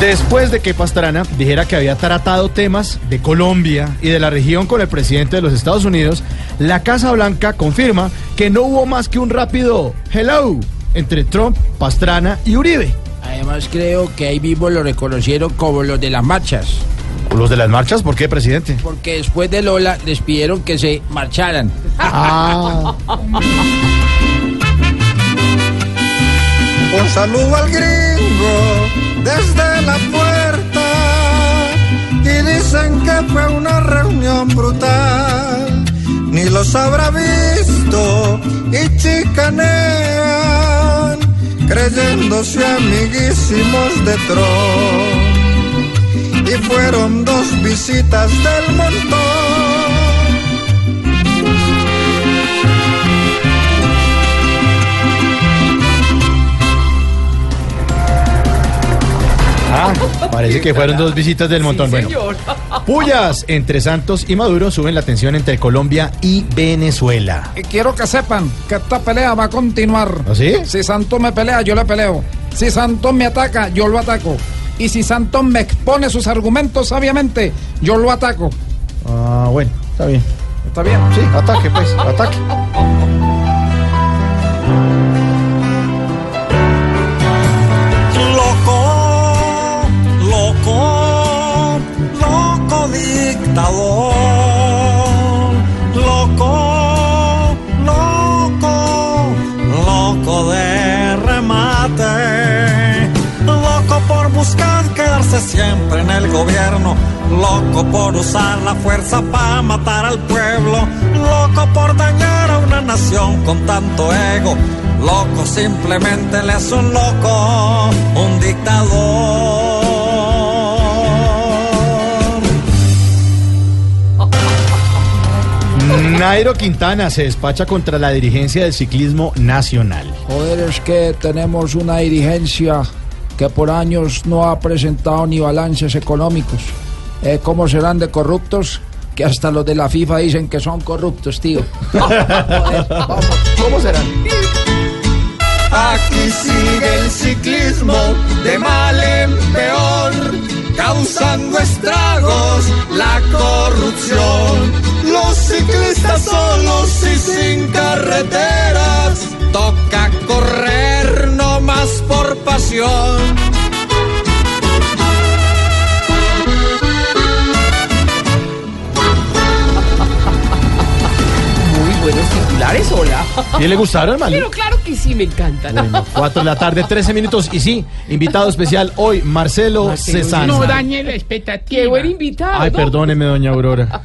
Después de que Pastrana dijera que había tratado temas de Colombia y de la región con el presidente de los Estados Unidos, la Casa Blanca confirma que no hubo más que un rápido hello entre Trump, Pastrana y Uribe. Además creo que ahí mismo lo reconocieron como los de las marchas. ¿Los de las marchas? ¿Por qué, presidente? Porque después de Lola les pidieron que se marcharan. Ah, Un saludo al gringo desde la puerta y dicen que fue una reunión brutal. Ni los habrá visto y chicanean creyéndose amiguísimos de Trump. Y fueron dos visitas del montón. Parece que fueron dos visitas del montón. Bueno, pullas entre Santos y Maduro suben la tensión entre Colombia y Venezuela. Y quiero que sepan que esta pelea va a continuar. ¿Ah, sí? Si Santos me pelea, yo le peleo. Si Santos me ataca, yo lo ataco. Y si Santos me expone sus argumentos sabiamente, yo lo ataco. Ah, bueno, está bien. ¿Está bien? Sí, ataque pues, ataque. buscar quedarse siempre en el gobierno. Loco por usar la fuerza para matar al pueblo. Loco por dañar a una nación con tanto ego. Loco simplemente le es un loco, un dictador. Nairo Quintana se despacha contra la dirigencia del ciclismo nacional. Joder, es que tenemos una dirigencia que por años no ha presentado ni balances económicos. Eh, ¿Cómo serán de corruptos? Que hasta los de la FIFA dicen que son corruptos, tío. Joder, vamos. ¿Cómo serán? Aquí sigue el ciclismo de mal en peor, causando estragos la corrupción. Los ciclistas solos y sin carreteras, buenos titulares, hola. ¿Y le gustaron, Mali? Pero claro que sí, me encantan. Bueno, 4 de la tarde, 13 minutos. Y sí, invitado especial hoy, Marcelo, Marcelo. No dañe la expectativa. Qué buen invitado. Ay, perdóneme, doña Aurora.